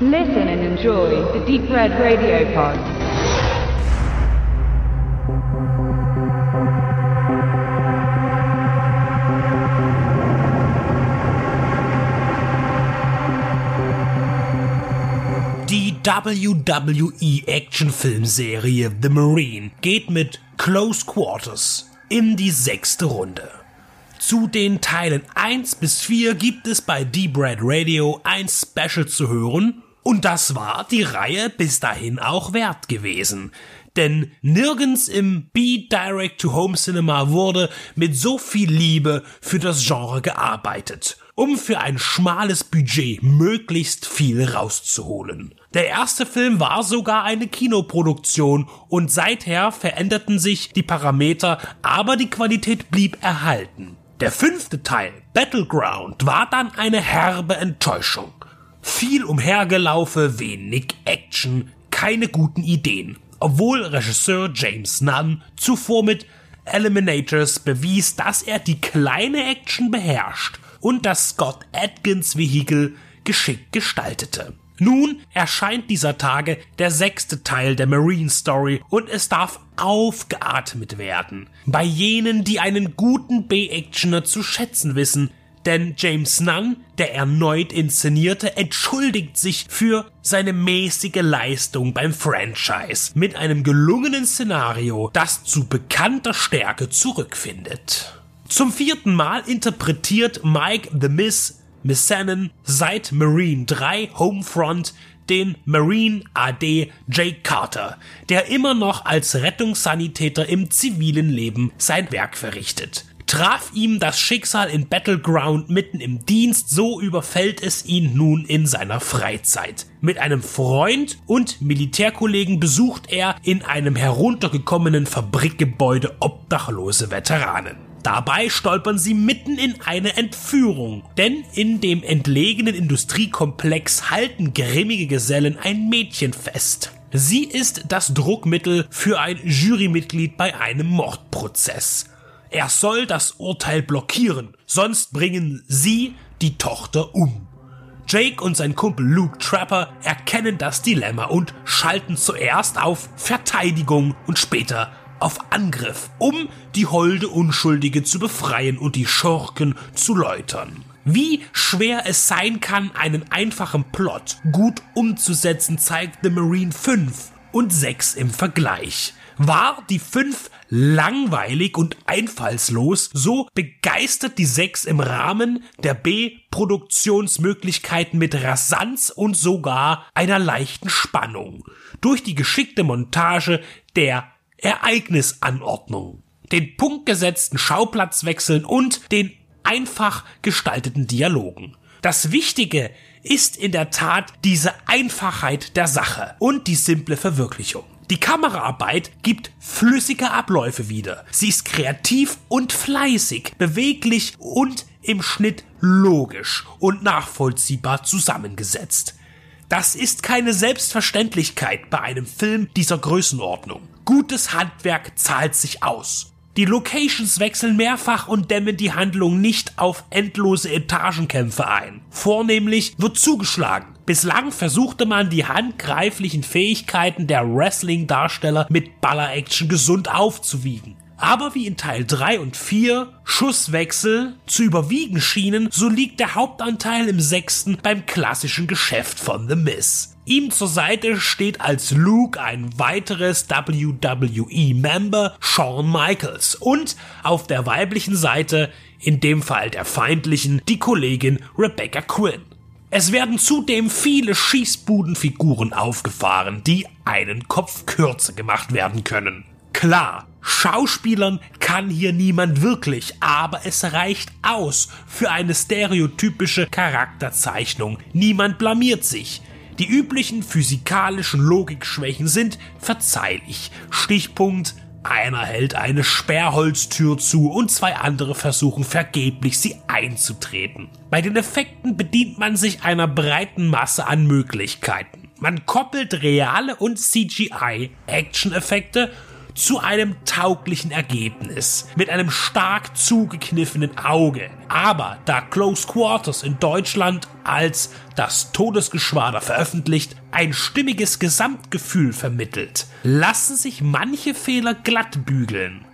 Listen and enjoy the Deep Red Radio Pod. Die WWE Actionfilmserie The Marine geht mit Close Quarters in die sechste Runde. Zu den Teilen 1 bis 4 gibt es bei Deep Red Radio ein Special zu hören und das war die Reihe bis dahin auch wert gewesen. Denn nirgends im B-Direct-to-Home-Cinema wurde mit so viel Liebe für das Genre gearbeitet, um für ein schmales Budget möglichst viel rauszuholen. Der erste Film war sogar eine Kinoproduktion und seither veränderten sich die Parameter, aber die Qualität blieb erhalten. Der fünfte Teil, Battleground, war dann eine herbe Enttäuschung. Viel umhergelaufe, wenig Action, keine guten Ideen. Obwohl Regisseur James Nunn zuvor mit Eliminators bewies, dass er die kleine Action beherrscht und das Scott Atkins Vehikel geschickt gestaltete. Nun erscheint dieser Tage der sechste Teil der Marine Story und es darf aufgeatmet werden. Bei jenen, die einen guten B-Actioner zu schätzen wissen, denn James Nunn, der erneut inszenierte, entschuldigt sich für seine mäßige Leistung beim Franchise mit einem gelungenen Szenario, das zu bekannter Stärke zurückfindet. Zum vierten Mal interpretiert Mike The Miss Missanen seit Marine 3 Homefront den Marine AD Jake Carter, der immer noch als Rettungssanitäter im zivilen Leben sein Werk verrichtet. Traf ihm das Schicksal in Battleground mitten im Dienst, so überfällt es ihn nun in seiner Freizeit. Mit einem Freund und Militärkollegen besucht er in einem heruntergekommenen Fabrikgebäude obdachlose Veteranen. Dabei stolpern sie mitten in eine Entführung, denn in dem entlegenen Industriekomplex halten grimmige Gesellen ein Mädchen fest. Sie ist das Druckmittel für ein Jurymitglied bei einem Mordprozess. Er soll das Urteil blockieren, sonst bringen sie die Tochter um. Jake und sein Kumpel Luke Trapper erkennen das Dilemma und schalten zuerst auf Verteidigung und später auf Angriff, um die holde Unschuldige zu befreien und die Schurken zu läutern. Wie schwer es sein kann, einen einfachen Plot gut umzusetzen, zeigt The Marine 5 und 6 im Vergleich. War die 5 langweilig und einfallslos, so begeistert die 6 im Rahmen der B-Produktionsmöglichkeiten mit Rasanz und sogar einer leichten Spannung. Durch die geschickte Montage der Ereignisanordnung, den punktgesetzten Schauplatzwechseln und den einfach gestalteten Dialogen. Das Wichtige ist in der Tat diese Einfachheit der Sache und die simple Verwirklichung. Die Kameraarbeit gibt flüssige Abläufe wieder. Sie ist kreativ und fleißig, beweglich und im Schnitt logisch und nachvollziehbar zusammengesetzt. Das ist keine Selbstverständlichkeit bei einem Film dieser Größenordnung. Gutes Handwerk zahlt sich aus. Die Locations wechseln mehrfach und dämmen die Handlung nicht auf endlose Etagenkämpfe ein. Vornehmlich wird zugeschlagen. Bislang versuchte man die handgreiflichen Fähigkeiten der Wrestling-Darsteller mit Baller-Action gesund aufzuwiegen. Aber wie in Teil 3 und 4 Schusswechsel zu überwiegen schienen, so liegt der Hauptanteil im sechsten beim klassischen Geschäft von The Miz. Ihm zur Seite steht als Luke ein weiteres WWE-Member Shawn Michaels und auf der weiblichen Seite, in dem Fall der feindlichen, die Kollegin Rebecca Quinn. Es werden zudem viele Schießbudenfiguren aufgefahren, die einen Kopf kürzer gemacht werden können. Klar, Schauspielern kann hier niemand wirklich, aber es reicht aus für eine stereotypische Charakterzeichnung. Niemand blamiert sich. Die üblichen physikalischen Logikschwächen sind verzeihlich. Stichpunkt einer hält eine Sperrholztür zu und zwei andere versuchen vergeblich, sie einzutreten. Bei den Effekten bedient man sich einer breiten Masse an Möglichkeiten. Man koppelt reale und CGI Action-Effekte zu einem tauglichen Ergebnis mit einem stark zugekniffenen Auge. Aber da Close Quarters in Deutschland als das Todesgeschwader veröffentlicht ein stimmiges Gesamtgefühl vermittelt, lassen sich manche Fehler glatt bügeln.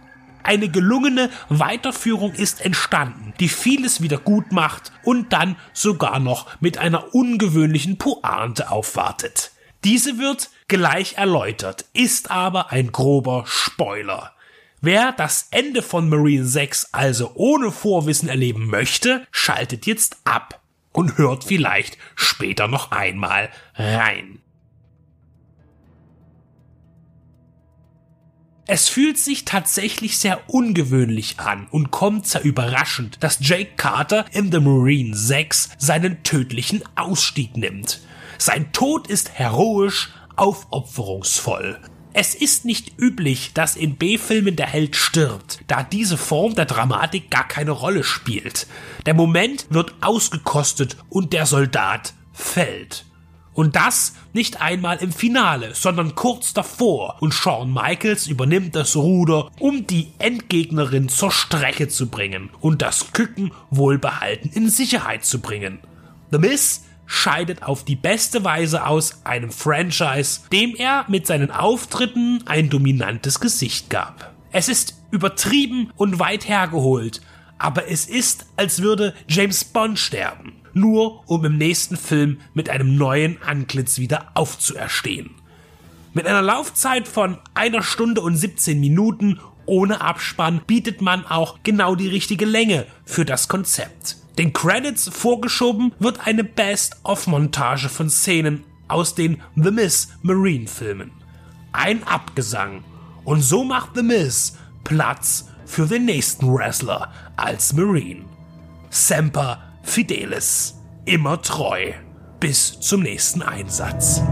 Eine gelungene Weiterführung ist entstanden, die vieles wieder gut macht und dann sogar noch mit einer ungewöhnlichen Pointe aufwartet. Diese wird gleich erläutert, ist aber ein grober Spoiler. Wer das Ende von Marine 6 also ohne Vorwissen erleben möchte, schaltet jetzt ab und hört vielleicht später noch einmal rein. Es fühlt sich tatsächlich sehr ungewöhnlich an und kommt sehr überraschend, dass Jake Carter in The Marine 6 seinen tödlichen Ausstieg nimmt. Sein Tod ist heroisch, aufopferungsvoll. Es ist nicht üblich, dass in B-Filmen der Held stirbt, da diese Form der Dramatik gar keine Rolle spielt. Der Moment wird ausgekostet und der Soldat fällt. Und das nicht einmal im Finale, sondern kurz davor. Und Shawn Michaels übernimmt das Ruder, um die Endgegnerin zur Strecke zu bringen und das Küken wohlbehalten in Sicherheit zu bringen. The Miz scheidet auf die beste Weise aus einem Franchise, dem er mit seinen Auftritten ein dominantes Gesicht gab. Es ist übertrieben und weit hergeholt, aber es ist, als würde James Bond sterben nur um im nächsten Film mit einem neuen Antlitz wieder aufzuerstehen. Mit einer Laufzeit von einer Stunde und 17 Minuten ohne Abspann bietet man auch genau die richtige Länge für das Konzept. Den Credits vorgeschoben wird eine Best-of-Montage von Szenen aus den The Miss Marine Filmen. Ein Abgesang. Und so macht The Miss Platz für den nächsten Wrestler als Marine. Semper Fidelis. Immer treu. Bis zum nächsten Einsatz.